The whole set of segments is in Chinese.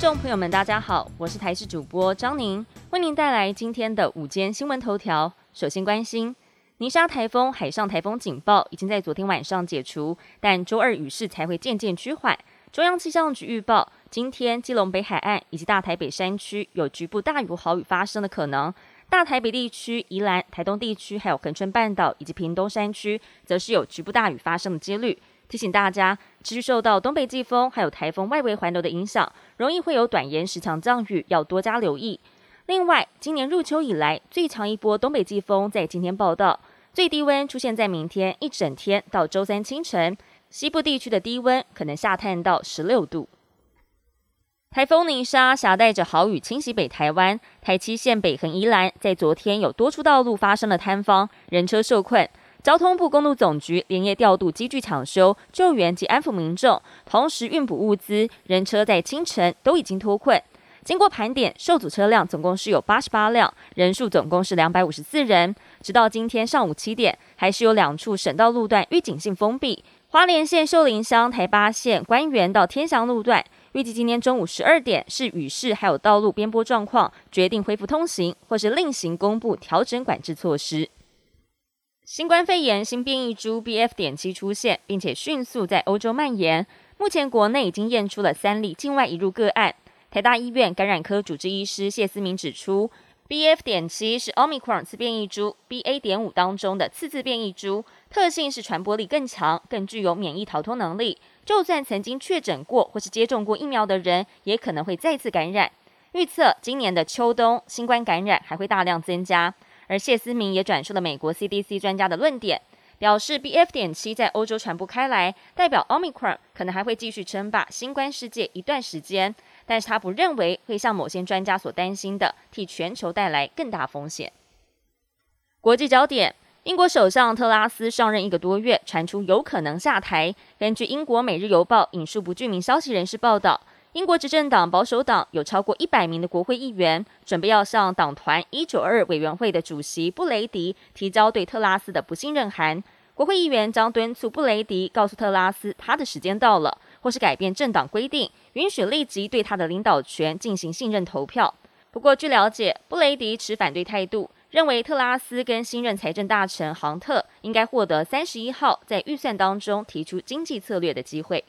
众朋友们，大家好，我是台视主播张宁，为您带来今天的午间新闻头条。首先关心，泥沙台风海上台风警报已经在昨天晚上解除，但周二雨势才会渐渐趋缓。中央气象局预报，今天基隆北海岸以及大台北山区有局部大雨豪雨发生的可能。大台北地区、宜兰、台东地区，还有恒春半岛以及屏东山区，则是有局部大雨发生的几率。提醒大家，持续受到东北季风还有台风外围环流的影响，容易会有短延时强降雨，要多加留意。另外，今年入秋以来最强一波东北季风在今天报道，最低温出现在明天一整天到周三清晨，西部地区的低温可能下探到十六度。台风泥沙携带着豪雨侵袭北台湾，台七线北横宜兰在昨天有多处道路发生了坍方，人车受困。交通部公路总局连夜调度机具抢修、救援及安抚民众，同时运补物资，人车在清晨都已经脱困。经过盘点，受阻车辆总共是有八十八辆，人数总共是两百五十四人。直到今天上午七点，还是有两处省道路段预警性封闭。花莲县秀林乡台八线官园到天祥路段，预计今天中午十二点是雨势还有道路边坡状况，决定恢复通行，或是另行公布调整管制措施。新冠肺炎新变异株 BF. 点七出现，并且迅速在欧洲蔓延。目前国内已经验出了三例境外移入个案。台大医院感染科主治医师谢思明指出，BF. 点七是 Omicron 次变异株 BA. 点五当中的次次变异株，特性是传播力更强，更具有免疫逃脱能力。就算曾经确诊过或是接种过疫苗的人，也可能会再次感染。预测今年的秋冬新冠感染还会大量增加。而谢思明也转述了美国 CDC 专家的论点，表示 BF. 点七在欧洲传播开来，代表 Omicron 可能还会继续称霸新冠世界一段时间，但是他不认为会像某些专家所担心的，替全球带来更大风险。国际焦点：英国首相特拉斯上任一个多月，传出有可能下台。根据英国《每日邮报》引述不具名消息人士报道。英国执政党保守党有超过一百名的国会议员，准备要向党团一九二委员会的主席布雷迪提交对特拉斯的不信任函。国会议员将敦促布雷迪告诉特拉斯他的时间到了，或是改变政党规定，允许立即对他的领导权进行信任投票。不过，据了解，布雷迪持反对态度，认为特拉斯跟新任财政大臣杭特应该获得三十一号在预算当中提出经济策略的机会。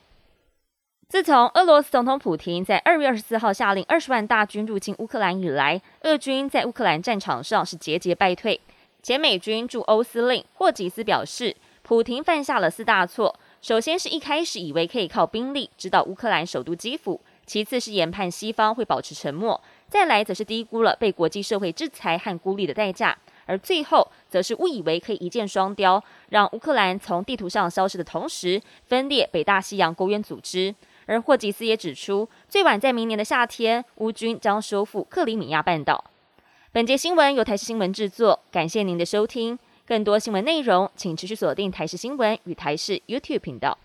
自从俄罗斯总统普京在二月二十四号下令二十万大军入侵乌克兰以来，俄军在乌克兰战场上是节节败退。前美军驻欧司令霍吉斯表示，普京犯下了四大错：首先是一开始以为可以靠兵力指导乌克兰首都基辅；其次是研判西方会保持沉默；再来则是低估了被国际社会制裁和孤立的代价；而最后则是误以为可以一箭双雕，让乌克兰从地图上消失的同时，分裂北大西洋公约组织。而霍吉斯也指出，最晚在明年的夏天，乌军将收复克里米亚半岛。本节新闻由台视新闻制作，感谢您的收听。更多新闻内容，请持续锁定台视新闻与台视 YouTube 频道。